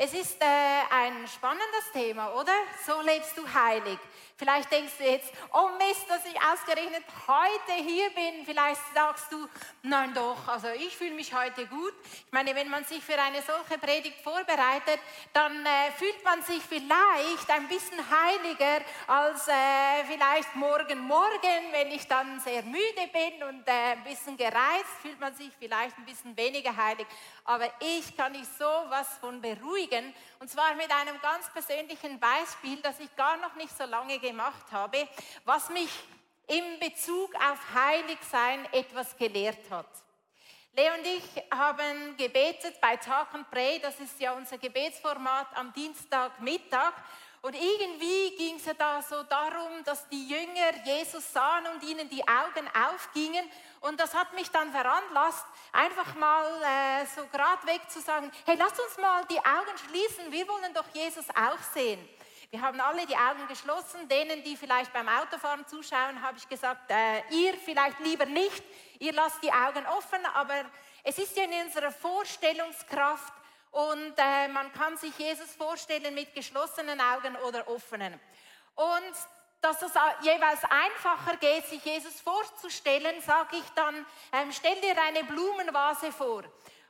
Es ist äh, ein spannendes Thema, oder? So lebst du heilig. Vielleicht denkst du jetzt, oh Mist, dass ich ausgerechnet heute hier bin. Vielleicht sagst du, nein doch, also ich fühle mich heute gut. Ich meine, wenn man sich für eine solche Predigt vorbereitet, dann äh, fühlt man sich vielleicht ein bisschen heiliger als äh, vielleicht morgen Morgen, wenn ich dann sehr müde bin und äh, ein bisschen gereizt, fühlt man sich vielleicht ein bisschen weniger heilig. Aber ich kann dich sowas von beruhigen und zwar mit einem ganz persönlichen Beispiel, das ich gar noch nicht so lange gemacht habe, was mich in Bezug auf Heiligsein etwas gelehrt hat. Leo und ich haben gebetet bei Talk and Pray, das ist ja unser Gebetsformat am Dienstagmittag. Und irgendwie ging es ja da so darum, dass die Jünger Jesus sahen und ihnen die Augen aufgingen. Und das hat mich dann veranlasst, einfach mal äh, so geradweg zu sagen, hey, lasst uns mal die Augen schließen, wir wollen doch Jesus auch sehen. Wir haben alle die Augen geschlossen. Denen, die vielleicht beim Autofahren zuschauen, habe ich gesagt, äh, ihr vielleicht lieber nicht. Ihr lasst die Augen offen, aber es ist ja in unserer Vorstellungskraft und äh, man kann sich Jesus vorstellen mit geschlossenen Augen oder offenen. Und dass es jeweils einfacher geht, sich Jesus vorzustellen, sage ich dann, ähm, stell dir eine Blumenvase vor.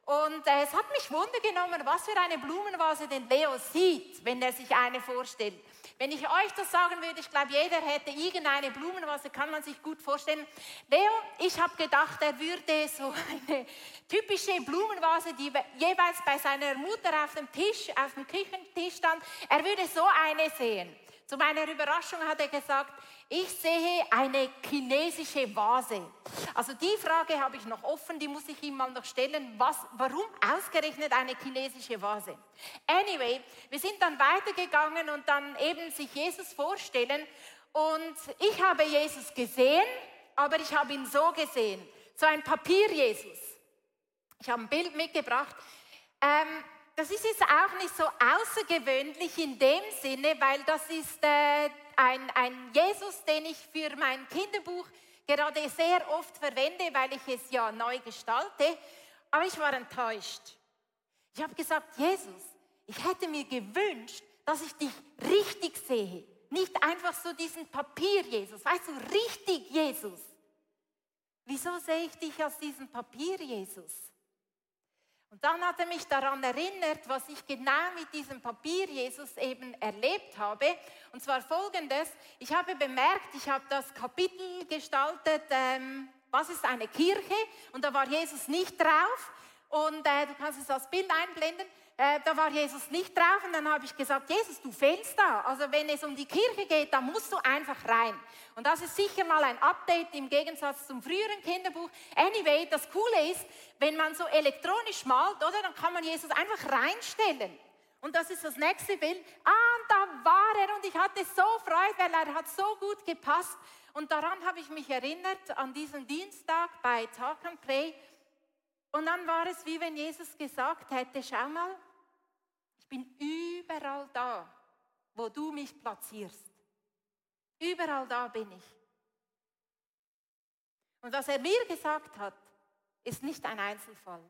Und äh, es hat mich Wunder genommen, was für eine Blumenvase den Leo sieht, wenn er sich eine vorstellt. Wenn ich euch das sagen würde, ich glaube, jeder hätte irgendeine Blumenvase, kann man sich gut vorstellen. Leo, ich habe gedacht, er würde so eine typische Blumenvase, die jeweils bei seiner Mutter auf dem Tisch, auf dem Küchentisch stand, er würde so eine sehen. Zu meiner Überraschung hat er gesagt, ich sehe eine chinesische Vase. Also die Frage habe ich noch offen, die muss ich ihm mal noch stellen. Was, warum ausgerechnet eine chinesische Vase? Anyway, wir sind dann weitergegangen und dann eben sich Jesus vorstellen. Und ich habe Jesus gesehen, aber ich habe ihn so gesehen. So ein Papier-Jesus. Ich habe ein Bild mitgebracht. Ähm, das ist jetzt auch nicht so außergewöhnlich in dem Sinne, weil das ist äh, ein, ein Jesus, den ich für mein Kinderbuch gerade sehr oft verwende, weil ich es ja neu gestalte. Aber ich war enttäuscht. Ich habe gesagt, Jesus, ich hätte mir gewünscht, dass ich dich richtig sehe. Nicht einfach so diesen Papier-Jesus, weißt du, richtig Jesus. Wieso sehe ich dich als diesen Papier-Jesus? Und dann hat er mich daran erinnert, was ich genau mit diesem Papier Jesus eben erlebt habe. Und zwar folgendes, ich habe bemerkt, ich habe das Kapitel gestaltet, ähm, was ist eine Kirche? Und da war Jesus nicht drauf. Und äh, du kannst es als Bild einblenden. Äh, da war Jesus nicht drauf und dann habe ich gesagt, Jesus, du fehlst da. Also wenn es um die Kirche geht, da musst du einfach rein. Und das ist sicher mal ein Update im Gegensatz zum früheren Kinderbuch. Anyway, das Coole ist, wenn man so elektronisch malt, oder, dann kann man Jesus einfach reinstellen. Und das ist das nächste Bild. Ah, und da war er und ich hatte so Freude, weil er hat so gut gepasst. Und daran habe ich mich erinnert an diesen Dienstag bei Talk and Pray. Und dann war es wie wenn Jesus gesagt hätte, schau mal, ich bin überall da, wo du mich platzierst. Überall da bin ich. Und was er mir gesagt hat, ist nicht ein Einzelfall.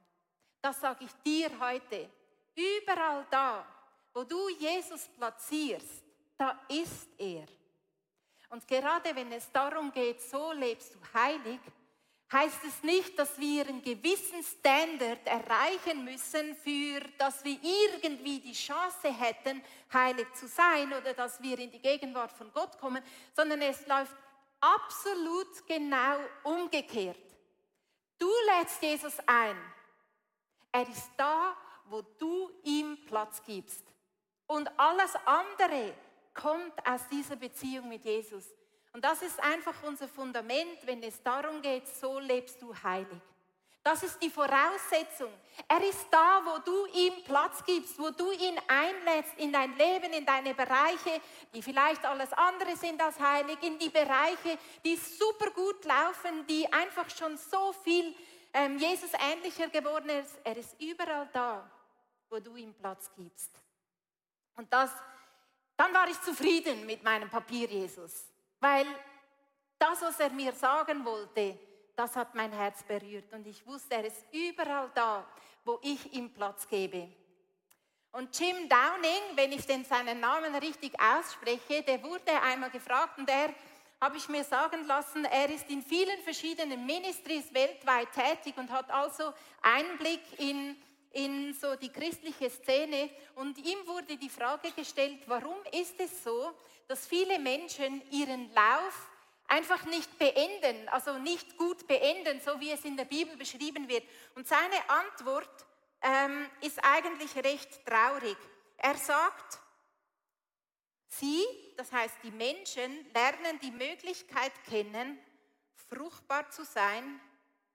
Das sage ich dir heute. Überall da, wo du Jesus platzierst, da ist er. Und gerade wenn es darum geht, so lebst du heilig, heißt es nicht, dass wir einen gewissen Standard erreichen müssen, für dass wir irgendwie die Chance hätten, heilig zu sein oder dass wir in die Gegenwart von Gott kommen, sondern es läuft absolut genau umgekehrt. Du lädst Jesus ein. Er ist da, wo du ihm Platz gibst. Und alles andere kommt aus dieser Beziehung mit Jesus. Und das ist einfach unser Fundament, wenn es darum geht, so lebst du heilig. Das ist die Voraussetzung. Er ist da, wo du ihm Platz gibst, wo du ihn einlädst in dein Leben, in deine Bereiche, die vielleicht alles andere sind als heilig, in die Bereiche, die super gut laufen, die einfach schon so viel ähm, Jesus ähnlicher geworden ist. Er ist überall da, wo du ihm Platz gibst. Und das, dann war ich zufrieden mit meinem Papier Jesus. Weil das, was er mir sagen wollte, das hat mein Herz berührt. Und ich wusste, er ist überall da, wo ich ihm Platz gebe. Und Jim Downing, wenn ich denn seinen Namen richtig ausspreche, der wurde einmal gefragt und er habe ich mir sagen lassen, er ist in vielen verschiedenen Ministries weltweit tätig und hat also Einblick in, in so die christliche Szene. Und ihm wurde die Frage gestellt, warum ist es so, dass viele Menschen ihren Lauf einfach nicht beenden, also nicht gut beenden, so wie es in der Bibel beschrieben wird. Und seine Antwort ähm, ist eigentlich recht traurig. Er sagt, Sie, das heißt die Menschen, lernen die Möglichkeit kennen, fruchtbar zu sein,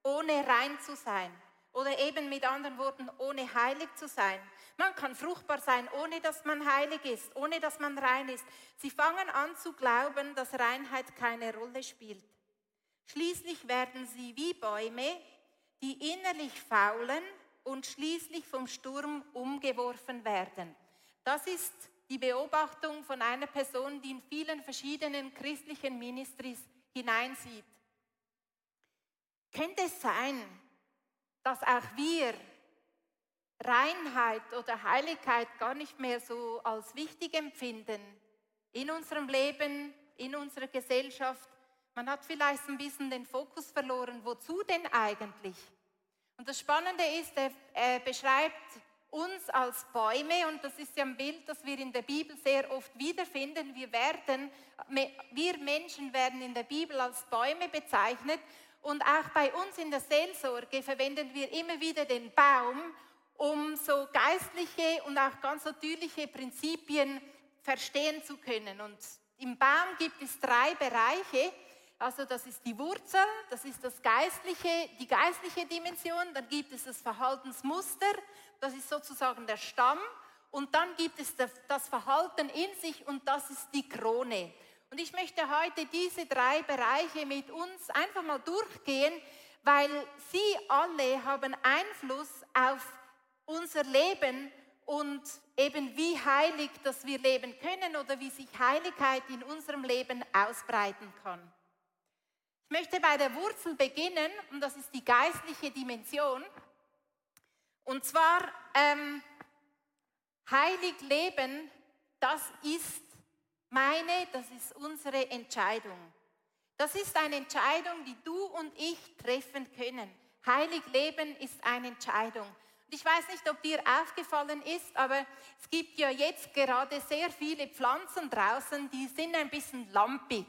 ohne rein zu sein. Oder eben mit anderen Worten, ohne heilig zu sein. Man kann fruchtbar sein, ohne dass man heilig ist, ohne dass man rein ist. Sie fangen an zu glauben, dass Reinheit keine Rolle spielt. Schließlich werden sie wie Bäume, die innerlich faulen und schließlich vom Sturm umgeworfen werden. Das ist die Beobachtung von einer Person, die in vielen verschiedenen christlichen Ministries hineinsieht. Könnte es sein, dass auch wir Reinheit oder Heiligkeit gar nicht mehr so als wichtig empfinden in unserem Leben, in unserer Gesellschaft? Man hat vielleicht ein bisschen den Fokus verloren. Wozu denn eigentlich? Und das Spannende ist, er, beschreibt uns als Bäume, und das ist ja ein Bild, das wir in der Bibel sehr oft wiederfinden, wir, werden, wir Menschen werden in der Bibel als Bäume bezeichnet und auch bei uns in der Seelsorge verwenden wir immer wieder den Baum, um so geistliche und auch ganz natürliche Prinzipien verstehen zu können. Und im Baum gibt es drei Bereiche. Also das ist die Wurzel, das ist das geistliche, die geistliche Dimension, dann gibt es das Verhaltensmuster, das ist sozusagen der Stamm und dann gibt es das Verhalten in sich und das ist die Krone. Und ich möchte heute diese drei Bereiche mit uns einfach mal durchgehen, weil sie alle haben Einfluss auf unser Leben und eben wie heilig, dass wir leben können oder wie sich Heiligkeit in unserem Leben ausbreiten kann. Ich möchte bei der Wurzel beginnen und das ist die geistliche Dimension. Und zwar ähm, heilig leben, das ist meine, das ist unsere Entscheidung. Das ist eine Entscheidung, die du und ich treffen können. Heilig leben ist eine Entscheidung. Und ich weiß nicht, ob dir aufgefallen ist, aber es gibt ja jetzt gerade sehr viele Pflanzen draußen, die sind ein bisschen lampig,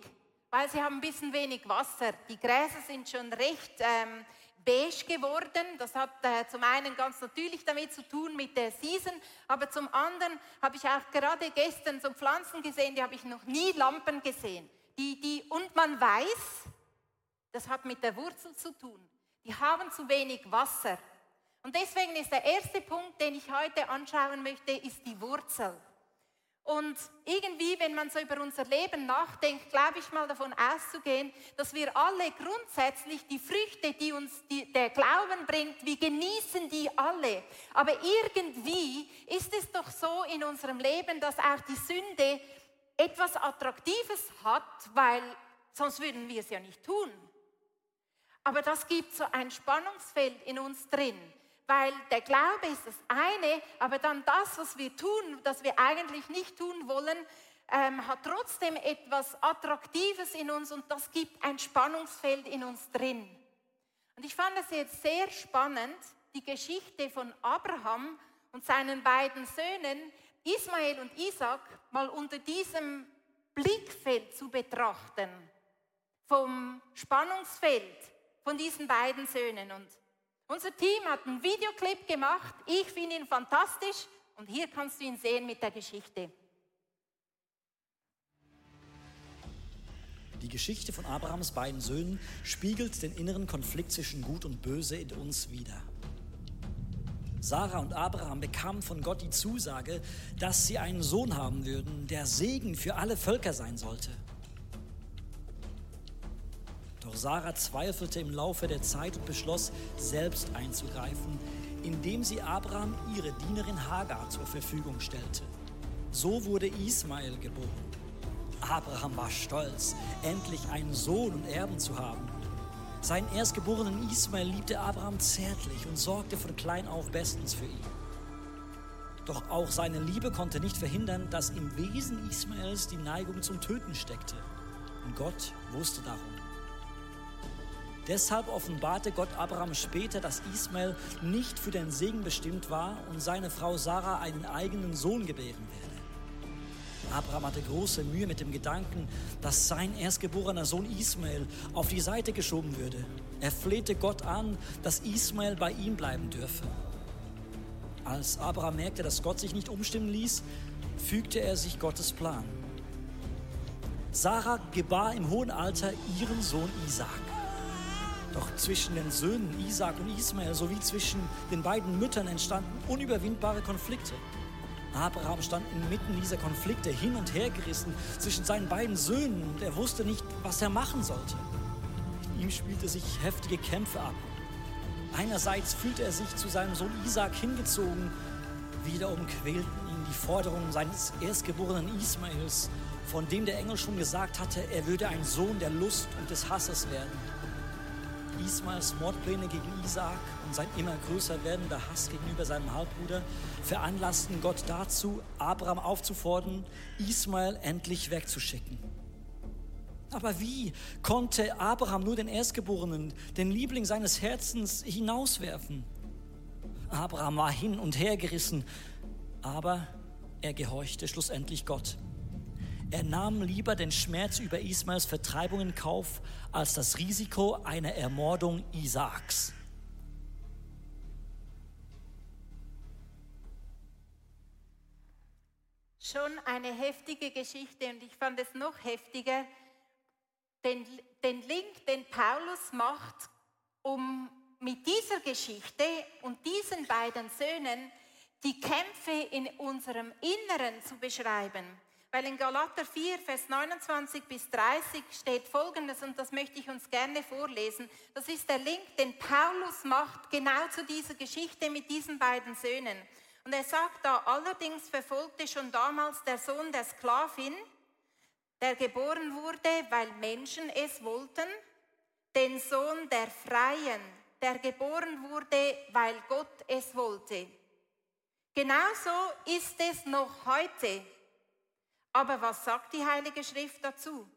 weil sie haben ein bisschen wenig Wasser. Die Gräser sind schon recht ähm, beige geworden. Das hat äh, zum einen ganz natürlich damit zu tun mit der Season, aber zum anderen habe ich auch gerade gestern so Pflanzen gesehen, die habe ich noch nie Lampen gesehen. Die, die, und man weiß, das hat mit der Wurzel zu tun. Die haben zu wenig Wasser. Und deswegen ist der erste Punkt, den ich heute anschauen möchte, ist die Wurzel. Und irgendwie, wenn man so über unser Leben nachdenkt, glaube ich mal davon auszugehen, dass wir alle grundsätzlich die Früchte, die uns die, der Glauben bringt, wir genießen die alle. Aber irgendwie ist es doch so in unserem Leben, dass auch die Sünde etwas Attraktives hat, weil sonst würden wir es ja nicht tun. Aber das gibt so ein Spannungsfeld in uns drin weil der Glaube ist das eine, aber dann das, was wir tun, das wir eigentlich nicht tun wollen, ähm, hat trotzdem etwas Attraktives in uns und das gibt ein Spannungsfeld in uns drin. Und ich fand es jetzt sehr spannend, die Geschichte von Abraham und seinen beiden Söhnen, Ismael und Isaac, mal unter diesem Blickfeld zu betrachten, vom Spannungsfeld von diesen beiden Söhnen. Und unser Team hat einen Videoclip gemacht. Ich finde ihn fantastisch und hier kannst du ihn sehen mit der Geschichte. Die Geschichte von Abrahams beiden Söhnen spiegelt den inneren Konflikt zwischen Gut und Böse in uns wider. Sarah und Abraham bekamen von Gott die Zusage, dass sie einen Sohn haben würden, der Segen für alle Völker sein sollte. Doch Sarah zweifelte im Laufe der Zeit und beschloss, selbst einzugreifen, indem sie Abraham ihre Dienerin Hagar zur Verfügung stellte. So wurde Ismael geboren. Abraham war stolz, endlich einen Sohn und Erben zu haben. Seinen erstgeborenen Ismael liebte Abraham zärtlich und sorgte von klein auf bestens für ihn. Doch auch seine Liebe konnte nicht verhindern, dass im Wesen Ismaels die Neigung zum Töten steckte. Und Gott wusste darum. Deshalb offenbarte Gott Abraham später, dass Ismael nicht für den Segen bestimmt war und seine Frau Sarah einen eigenen Sohn gebären werde. Abraham hatte große Mühe mit dem Gedanken, dass sein erstgeborener Sohn Ismael auf die Seite geschoben würde. Er flehte Gott an, dass Ismael bei ihm bleiben dürfe. Als Abraham merkte, dass Gott sich nicht umstimmen ließ, fügte er sich Gottes Plan. Sarah gebar im hohen Alter ihren Sohn Isaac. Doch zwischen den Söhnen Isaac und Ismael sowie zwischen den beiden Müttern entstanden unüberwindbare Konflikte. Abraham stand inmitten dieser Konflikte hin und her gerissen zwischen seinen beiden Söhnen und er wusste nicht, was er machen sollte. In ihm spielte sich heftige Kämpfe ab. Einerseits fühlte er sich zu seinem Sohn Isaac hingezogen, wiederum quälten ihn die Forderungen seines erstgeborenen Ismaels, von dem der Engel schon gesagt hatte, er würde ein Sohn der Lust und des Hasses werden. Ismaels Mordpläne gegen Isaak und sein immer größer werdender Hass gegenüber seinem Halbbruder veranlassten Gott dazu, Abraham aufzufordern, Ismael endlich wegzuschicken. Aber wie konnte Abraham nur den Erstgeborenen, den Liebling seines Herzens, hinauswerfen? Abraham war hin und her gerissen, aber er gehorchte schlussendlich Gott. Er nahm lieber den Schmerz über Ismaels Vertreibung in Kauf als das Risiko einer Ermordung Isaaks. Schon eine heftige Geschichte und ich fand es noch heftiger, den, den Link, den Paulus macht, um mit dieser Geschichte und diesen beiden Söhnen die Kämpfe in unserem Inneren zu beschreiben. Weil in Galater 4, Vers 29 bis 30 steht Folgendes, und das möchte ich uns gerne vorlesen. Das ist der Link, den Paulus macht genau zu dieser Geschichte mit diesen beiden Söhnen. Und er sagt da, allerdings verfolgte schon damals der Sohn der Sklavin, der geboren wurde, weil Menschen es wollten, den Sohn der Freien, der geboren wurde, weil Gott es wollte. Genauso ist es noch heute. Aber was sagt die Heilige Schrift dazu?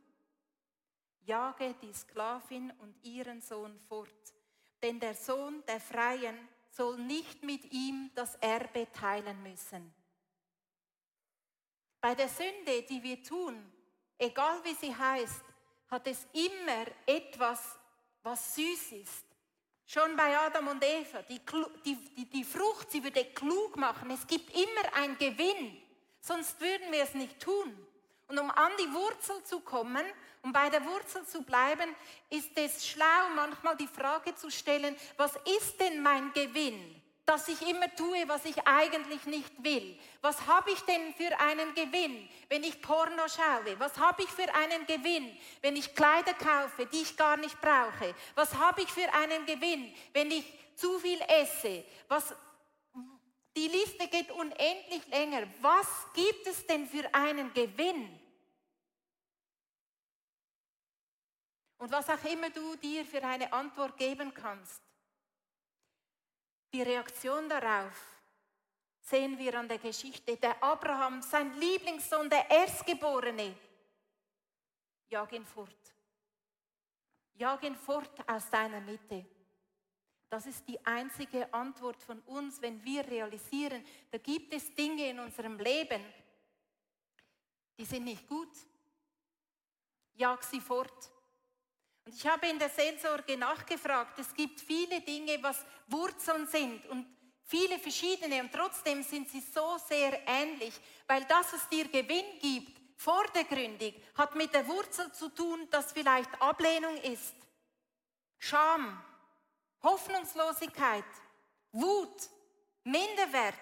Jage die Sklavin und ihren Sohn fort, denn der Sohn der Freien soll nicht mit ihm das Erbe teilen müssen. Bei der Sünde, die wir tun, egal wie sie heißt, hat es immer etwas, was süß ist. Schon bei Adam und Eva, die, die, die, die Frucht, sie würde klug machen. Es gibt immer einen Gewinn. Sonst würden wir es nicht tun. Und um an die Wurzel zu kommen, um bei der Wurzel zu bleiben, ist es schlau, manchmal die Frage zu stellen, was ist denn mein Gewinn? dass ich immer tue, was ich eigentlich nicht will. Was habe ich denn für einen Gewinn, wenn ich Porno schaue? Was habe ich für einen Gewinn, wenn ich Kleider kaufe, die ich gar nicht brauche? Was habe ich für einen Gewinn, wenn ich zu viel esse? Was, die Liste geht unendlich länger. Was gibt es denn für einen Gewinn? Und was auch immer du dir für eine Antwort geben kannst, die Reaktion darauf sehen wir an der Geschichte. Der Abraham, sein Lieblingssohn, der Erstgeborene, jag ihn fort. Jag ihn fort aus deiner Mitte. Das ist die einzige Antwort von uns, wenn wir realisieren, da gibt es Dinge in unserem Leben, die sind nicht gut. Jag sie fort. Und ich habe in der Seelsorge nachgefragt, es gibt viele Dinge, was Wurzeln sind und viele verschiedene und trotzdem sind sie so sehr ähnlich, weil das, was dir Gewinn gibt, vordergründig, hat mit der Wurzel zu tun, dass vielleicht Ablehnung ist, Scham, Hoffnungslosigkeit, Wut, Minderwert,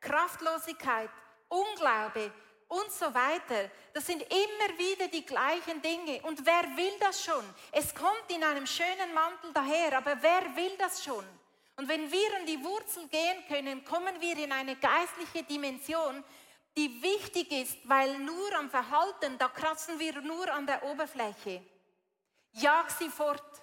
Kraftlosigkeit, Unglaube und so weiter. Das sind immer wieder die gleichen Dinge. Und wer will das schon? Es kommt in einem schönen Mantel daher, aber wer will das schon? Und wenn wir an die Wurzel gehen können, kommen wir in eine geistliche Dimension, die wichtig ist, weil nur am Verhalten, da kratzen wir nur an der Oberfläche. Jag sie fort.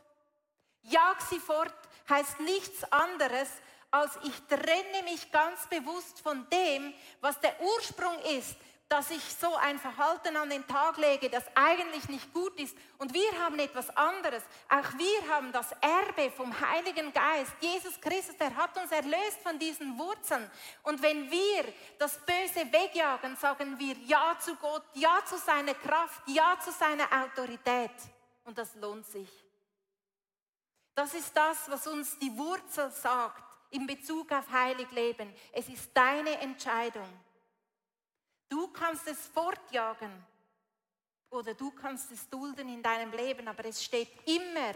Jag sie fort heißt nichts anderes, als ich trenne mich ganz bewusst von dem, was der Ursprung ist, dass ich so ein Verhalten an den Tag lege, das eigentlich nicht gut ist. Und wir haben etwas anderes. Auch wir haben das Erbe vom Heiligen Geist. Jesus Christus, der hat uns erlöst von diesen Wurzeln. Und wenn wir das Böse wegjagen, sagen wir Ja zu Gott, Ja zu seiner Kraft, Ja zu seiner Autorität. Und das lohnt sich. Das ist das, was uns die Wurzel sagt in Bezug auf heilig Leben. Es ist deine Entscheidung. Du kannst es fortjagen oder du kannst es dulden in deinem Leben, aber es steht immer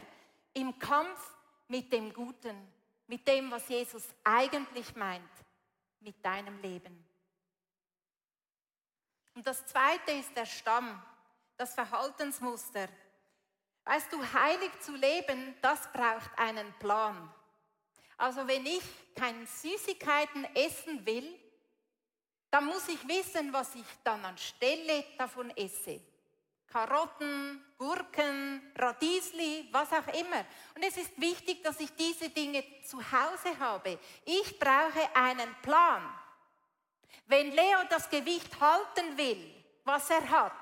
im Kampf mit dem Guten, mit dem, was Jesus eigentlich meint, mit deinem Leben. Und das Zweite ist der Stamm, das Verhaltensmuster. Weißt du, heilig zu leben, das braucht einen Plan. Also wenn ich keine Süßigkeiten essen will, dann muss ich wissen, was ich dann anstelle davon esse. Karotten, Gurken, Radiesli, was auch immer. Und es ist wichtig, dass ich diese Dinge zu Hause habe. Ich brauche einen Plan. Wenn Leo das Gewicht halten will, was er hat,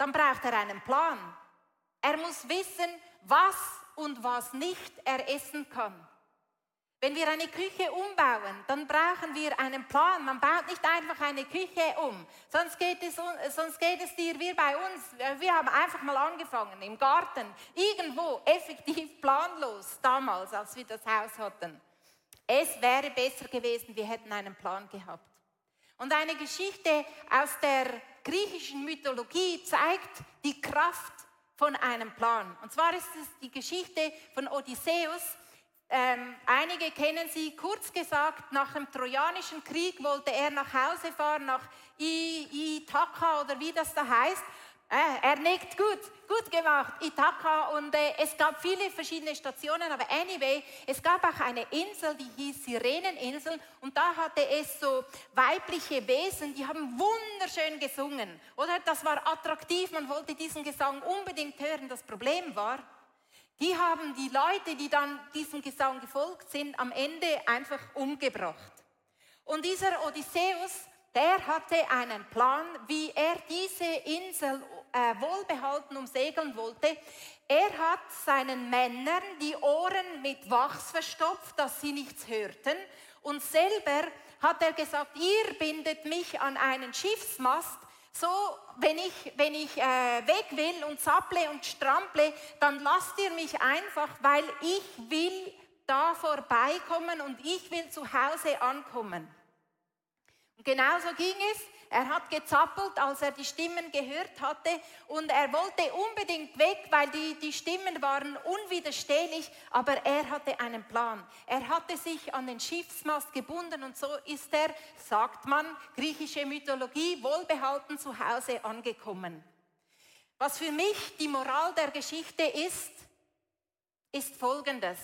dann braucht er einen Plan. Er muss wissen, was und was nicht er essen kann. Wenn wir eine Küche umbauen, dann brauchen wir einen Plan. Man baut nicht einfach eine Küche um. Sonst geht es, sonst geht es dir wie bei uns. Wir haben einfach mal angefangen im Garten, irgendwo effektiv planlos damals, als wir das Haus hatten. Es wäre besser gewesen, wir hätten einen Plan gehabt. Und eine Geschichte aus der griechischen Mythologie zeigt die Kraft von einem Plan. Und zwar ist es die Geschichte von Odysseus, ähm, einige kennen sie, kurz gesagt, nach dem Trojanischen Krieg wollte er nach Hause fahren, nach Ithaka oder wie das da heißt. Äh, er nickt gut, gut gemacht, Ithaka. Und äh, es gab viele verschiedene Stationen, aber anyway, es gab auch eine Insel, die hieß Sireneninsel. Und da hatte es so weibliche Wesen, die haben wunderschön gesungen. Oder das war attraktiv, man wollte diesen Gesang unbedingt hören. Das Problem war, die haben die Leute, die dann diesem Gesang gefolgt sind, am Ende einfach umgebracht. Und dieser Odysseus, der hatte einen Plan, wie er diese Insel äh, wohlbehalten umsegeln wollte. Er hat seinen Männern die Ohren mit Wachs verstopft, dass sie nichts hörten. Und selber hat er gesagt, ihr bindet mich an einen Schiffsmast so, wenn ich, wenn ich äh, weg will und zapple und strample, dann lasst ihr mich einfach, weil ich will da vorbeikommen und ich will zu Hause ankommen. Und genauso ging es. Er hat gezappelt, als er die Stimmen gehört hatte und er wollte unbedingt weg, weil die, die Stimmen waren unwiderstehlich, aber er hatte einen Plan. Er hatte sich an den Schiffsmast gebunden und so ist er, sagt man, griechische Mythologie, wohlbehalten zu Hause angekommen. Was für mich die Moral der Geschichte ist, ist folgendes.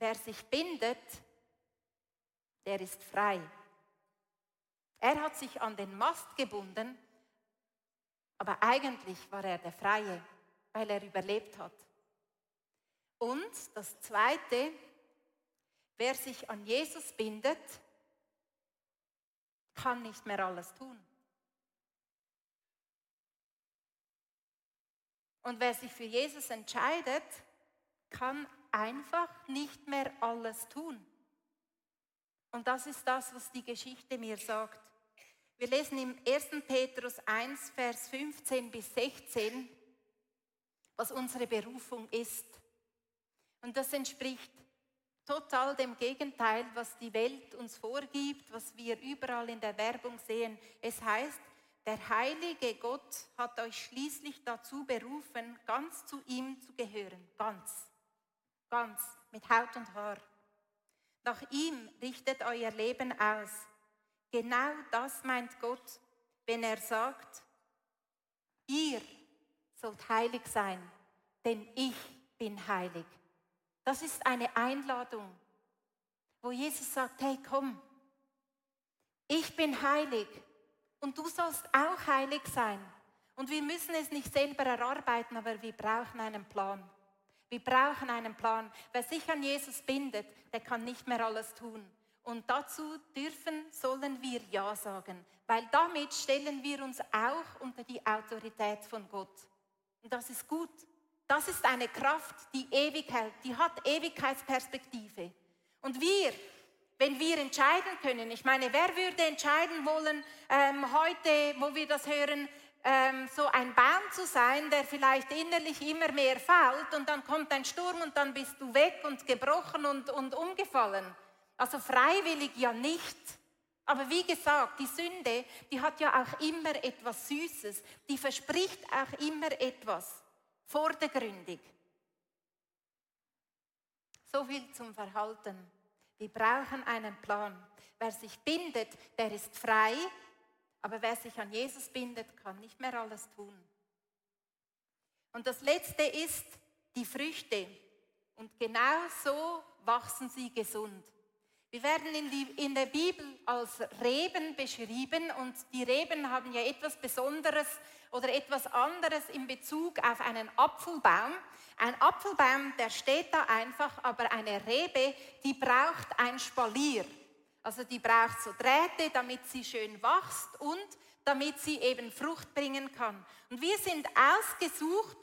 Wer sich bindet, der ist frei. Er hat sich an den Mast gebunden, aber eigentlich war er der Freie, weil er überlebt hat. Und das Zweite, wer sich an Jesus bindet, kann nicht mehr alles tun. Und wer sich für Jesus entscheidet, kann einfach nicht mehr alles tun. Und das ist das, was die Geschichte mir sagt. Wir lesen im 1. Petrus 1, Vers 15 bis 16, was unsere Berufung ist. Und das entspricht total dem Gegenteil, was die Welt uns vorgibt, was wir überall in der Werbung sehen. Es heißt, der heilige Gott hat euch schließlich dazu berufen, ganz zu ihm zu gehören. Ganz. Ganz. Mit Haut und Haar. Nach ihm richtet euer Leben aus. Genau das meint Gott, wenn er sagt, ihr sollt heilig sein, denn ich bin heilig. Das ist eine Einladung, wo Jesus sagt, hey komm, ich bin heilig und du sollst auch heilig sein. Und wir müssen es nicht selber erarbeiten, aber wir brauchen einen Plan. Wir brauchen einen Plan. Wer sich an Jesus bindet, der kann nicht mehr alles tun. Und dazu dürfen, sollen wir Ja sagen, weil damit stellen wir uns auch unter die Autorität von Gott. Und das ist gut. Das ist eine Kraft, die ewig hält, die hat Ewigkeitsperspektive. Und wir, wenn wir entscheiden können, ich meine, wer würde entscheiden wollen, ähm, heute, wo wir das hören, ähm, so ein Baum zu sein, der vielleicht innerlich immer mehr fault und dann kommt ein Sturm und dann bist du weg und gebrochen und, und umgefallen. Also freiwillig ja nicht. Aber wie gesagt, die Sünde, die hat ja auch immer etwas Süßes. Die verspricht auch immer etwas. Vordergründig. So viel zum Verhalten. Wir brauchen einen Plan. Wer sich bindet, der ist frei, aber wer sich an Jesus bindet, kann nicht mehr alles tun. Und das Letzte ist die Früchte. Und genau so wachsen sie gesund. Wir werden in, die, in, der Bibel als Reben beschrieben und die Reben haben ja etwas Besonderes oder etwas anderes in Bezug auf einen Apfelbaum. Ein Apfelbaum, der steht da einfach, aber eine Rebe, die braucht ein Spalier. Also die braucht so Drähte, damit sie schön wächst und damit sie eben Frucht bringen kann. Und wir sind ausgesucht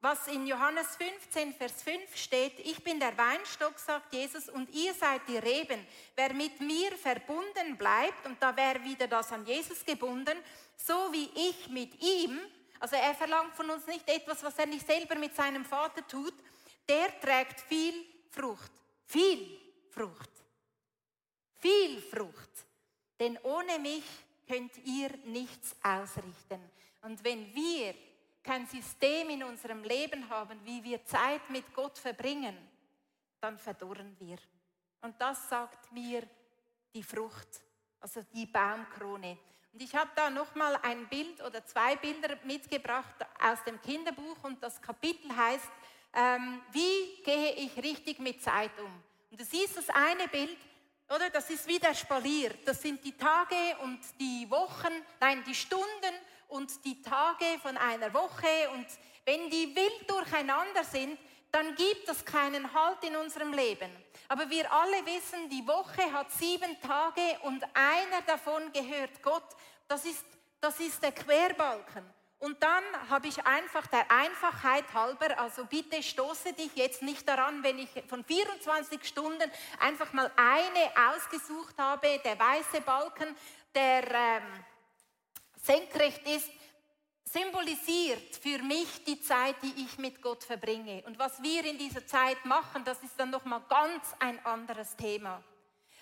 was in Johannes 15, Vers 5 steht, ich bin der Weinstock, sagt Jesus, und ihr seid die Reben. Wer mit mir verbunden bleibt, und da wäre wieder das an Jesus gebunden, so wie ich mit ihm, also er verlangt von uns nicht etwas, was er nicht selber mit seinem Vater tut, der trägt viel Frucht. Viel Frucht. Viel Frucht. Denn ohne mich könnt ihr nichts ausrichten. Und wenn wir kein System in unserem Leben haben, wie wir Zeit mit Gott verbringen, dann verdorren wir. Und das sagt mir die Frucht, also die Baumkrone. Und ich habe da nochmal ein Bild oder zwei Bilder mitgebracht aus dem Kinderbuch und das Kapitel heißt, ähm, wie gehe ich richtig mit Zeit um? Und du siehst das eine Bild, oder? Das ist wie der Spalier. Das sind die Tage und die Wochen, nein, die Stunden und die Tage von einer Woche und wenn die wild durcheinander sind, dann gibt es keinen Halt in unserem Leben. Aber wir alle wissen, die Woche hat sieben Tage und einer davon gehört Gott. Das ist, das ist der Querbalken. Und dann habe ich einfach der Einfachheit halber, also bitte stoße dich jetzt nicht daran, wenn ich von 24 Stunden einfach mal eine ausgesucht habe, der weiße Balken, der ähm, senkrecht ist, symbolisiert für mich die Zeit, die ich mit Gott verbringe. Und was wir in dieser Zeit machen, das ist dann noch mal ganz ein anderes Thema.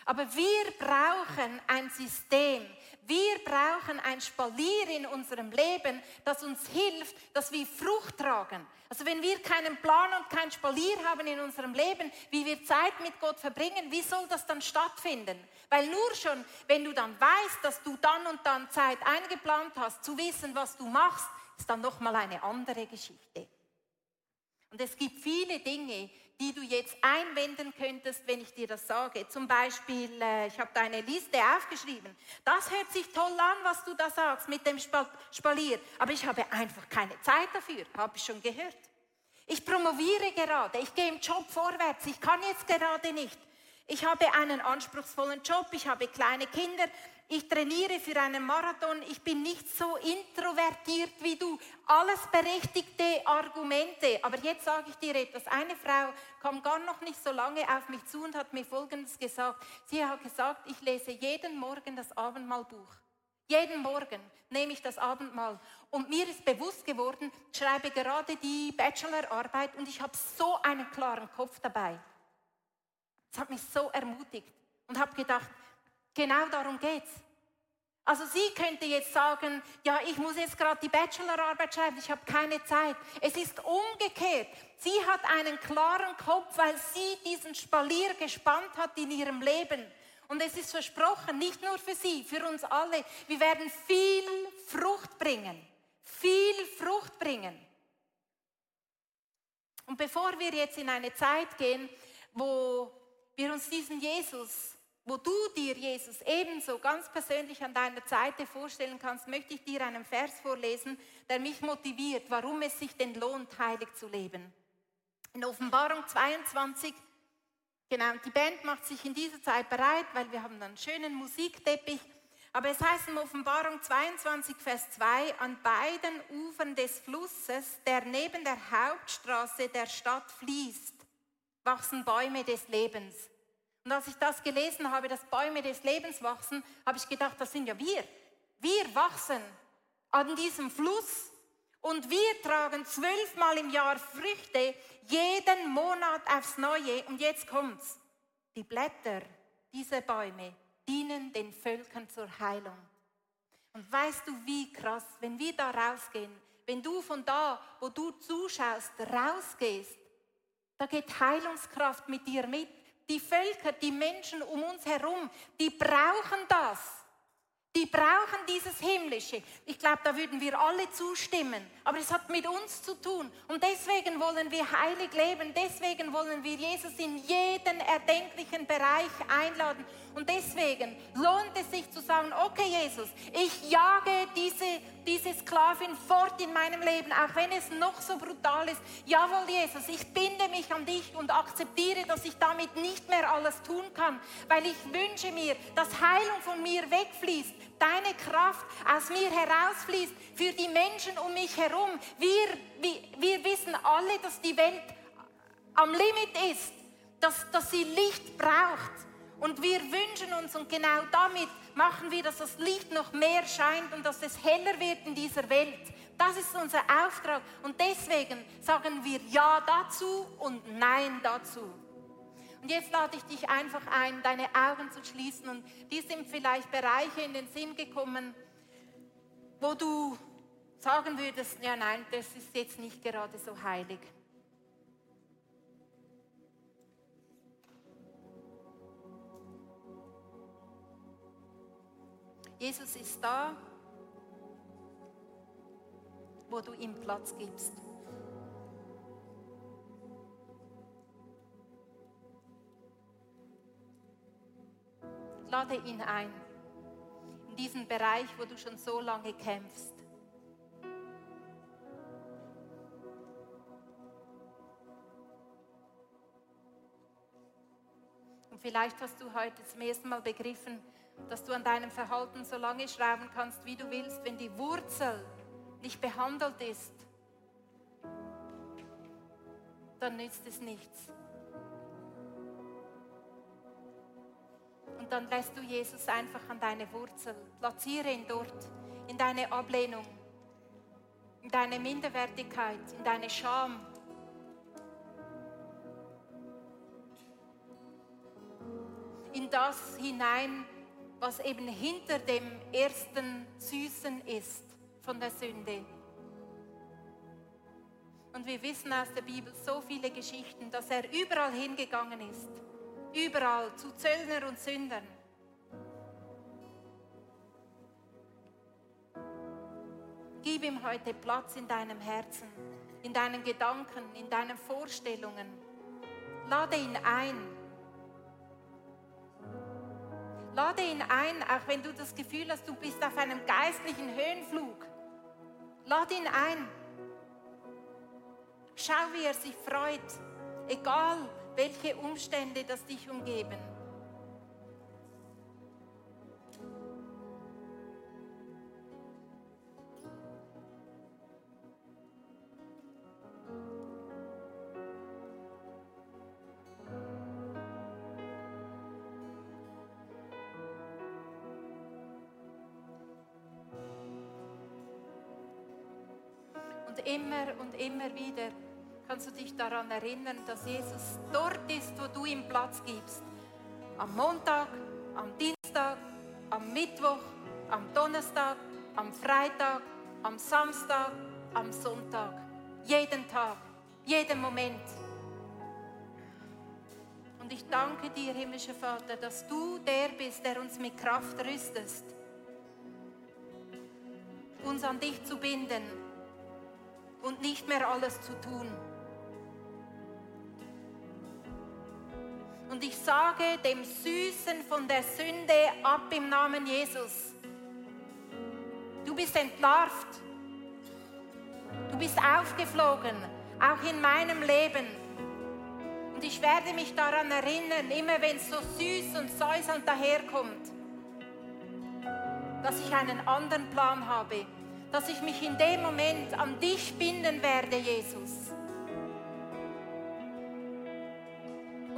Aber wir brauchen ein System, wir brauchen ein Spalier in unserem Leben, das uns hilft, dass wir Frucht tragen. Also wenn wir keinen Plan und kein Spalier haben in unserem Leben, wie wir Zeit mit Gott verbringen, wie soll das dann stattfinden? Weil nur schon, wenn du dann weißt, dass du dann und dann Zeit eingeplant hast, zu wissen, was du machst, ist dann noch mal eine andere Geschichte. Und es gibt viele Dinge, die du jetzt einwenden könntest, wenn ich dir das sage. Zum Beispiel, äh, ich habe da eine Liste aufgeschrieben. Das hört sich toll an, was du da sagst mit dem Spalier, aber ich habe einfach keine Zeit dafür, habe ich schon gehört. Ich promoviere gerade, ich gehe im Job vorwärts, ich kann jetzt gerade nicht. Ich habe einen anspruchsvollen Job, ich habe kleine Kinder, ich trainiere für einen Marathon, ich bin nicht so introvertiert wie du. Alles berechtigte Argumente. Aber jetzt sage ich dir etwas. Eine Frau kam gar noch nicht so lange auf mich zu und hat mir Folgendes gesagt. Sie hat gesagt, ich lese jeden Morgen das Abendmahlbuch. Jeden Morgen nehme ich das Abendmahl. Und mir ist bewusst geworden, ich schreibe gerade die Bachelorarbeit und ich habe so einen klaren Kopf dabei. Das hat mich so ermutigt und habe gedacht, genau darum geht's. Also sie könnte jetzt sagen, ja, ich muss jetzt gerade die Bachelorarbeit schreiben, ich habe keine Zeit. Es ist umgekehrt. Sie hat einen klaren Kopf, weil sie diesen Spalier gespannt hat in ihrem Leben. Und es ist versprochen, nicht nur für sie, für uns alle. Wir werden viel Frucht bringen. Viel Frucht bringen. Und bevor wir jetzt in eine Zeit gehen, wo wir uns diesen Jesus, wo du dir Jesus ebenso ganz persönlich an deiner Seite vorstellen kannst, möchte ich dir einen Vers vorlesen, der mich motiviert, warum es sich denn lohnt, heilig zu leben. In Offenbarung 22, genau, die Band macht sich in dieser Zeit bereit, weil wir haben einen schönen Musikteppich. Aber es heißt in Offenbarung 22, Vers 2, an beiden Ufern des Flusses, der neben der Hauptstraße der Stadt fließt, wachsen Bäume des Lebens. Und als ich das gelesen habe, dass Bäume des Lebens wachsen, habe ich gedacht, das sind ja wir. Wir wachsen an diesem Fluss und wir tragen zwölfmal im Jahr Früchte, jeden Monat aufs Neue. Und jetzt kommt's. Die Blätter dieser Bäume dienen den Völkern zur Heilung. Und weißt du, wie krass, wenn wir da rausgehen, wenn du von da, wo du zuschaust, rausgehst, da geht Heilungskraft mit dir mit. Die Völker, die Menschen um uns herum, die brauchen das. Die brauchen dieses Himmlische. Ich glaube, da würden wir alle zustimmen. Aber es hat mit uns zu tun. Und deswegen wollen wir heilig leben. Deswegen wollen wir Jesus in jeden erdenklichen Bereich einladen. Und deswegen lohnt es sich zu sagen, okay Jesus, ich jage diese, diese Sklavin fort in meinem Leben, auch wenn es noch so brutal ist. Jawohl Jesus, ich binde mich an dich und akzeptiere, dass ich damit nicht mehr alles tun kann, weil ich wünsche mir, dass Heilung von mir wegfließt, deine Kraft aus mir herausfließt für die Menschen um mich herum. Wir, wir, wir wissen alle, dass die Welt am Limit ist, dass, dass sie Licht braucht. Und wir wünschen uns, und genau damit machen wir, dass das Licht noch mehr scheint und dass es heller wird in dieser Welt. Das ist unser Auftrag. Und deswegen sagen wir Ja dazu und Nein dazu. Und jetzt lade ich dich einfach ein, deine Augen zu schließen. Und die sind vielleicht Bereiche in den Sinn gekommen, wo du sagen würdest, ja nein, das ist jetzt nicht gerade so heilig. Jesus ist da, wo du ihm Platz gibst. Lade ihn ein in diesen Bereich, wo du schon so lange kämpfst. Vielleicht hast du heute zum ersten Mal begriffen, dass du an deinem Verhalten so lange schrauben kannst, wie du willst, wenn die Wurzel nicht behandelt ist, dann nützt es nichts. Und dann lässt du Jesus einfach an deine Wurzel. Platziere ihn dort, in deine Ablehnung, in deine Minderwertigkeit, in deine Scham. Das hinein, was eben hinter dem ersten Süßen ist von der Sünde. Und wir wissen aus der Bibel so viele Geschichten, dass er überall hingegangen ist. Überall zu Zöllner und Sündern. Gib ihm heute Platz in deinem Herzen, in deinen Gedanken, in deinen Vorstellungen. Lade ihn ein. Lade ihn ein, auch wenn du das Gefühl hast, du bist auf einem geistlichen Höhenflug. Lade ihn ein. Schau, wie er sich freut, egal welche Umstände das dich umgeben. Immer und immer wieder kannst du dich daran erinnern, dass Jesus dort ist, wo du ihm Platz gibst. Am Montag, am Dienstag, am Mittwoch, am Donnerstag, am Freitag, am Samstag, am Sonntag. Jeden Tag, jeden Moment. Und ich danke dir, himmlischer Vater, dass du der bist, der uns mit Kraft rüstest, uns an dich zu binden und nicht mehr alles zu tun. Und ich sage dem Süßen von der Sünde ab im Namen Jesus. Du bist entlarvt. Du bist aufgeflogen, auch in meinem Leben. Und ich werde mich daran erinnern, immer wenn es so süß und säuselnd daherkommt, dass ich einen anderen Plan habe, dass ich mich in dem Moment an dich binden werde, Jesus.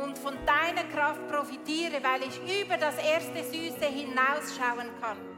Und von deiner Kraft profitiere, weil ich über das erste Süße hinausschauen kann.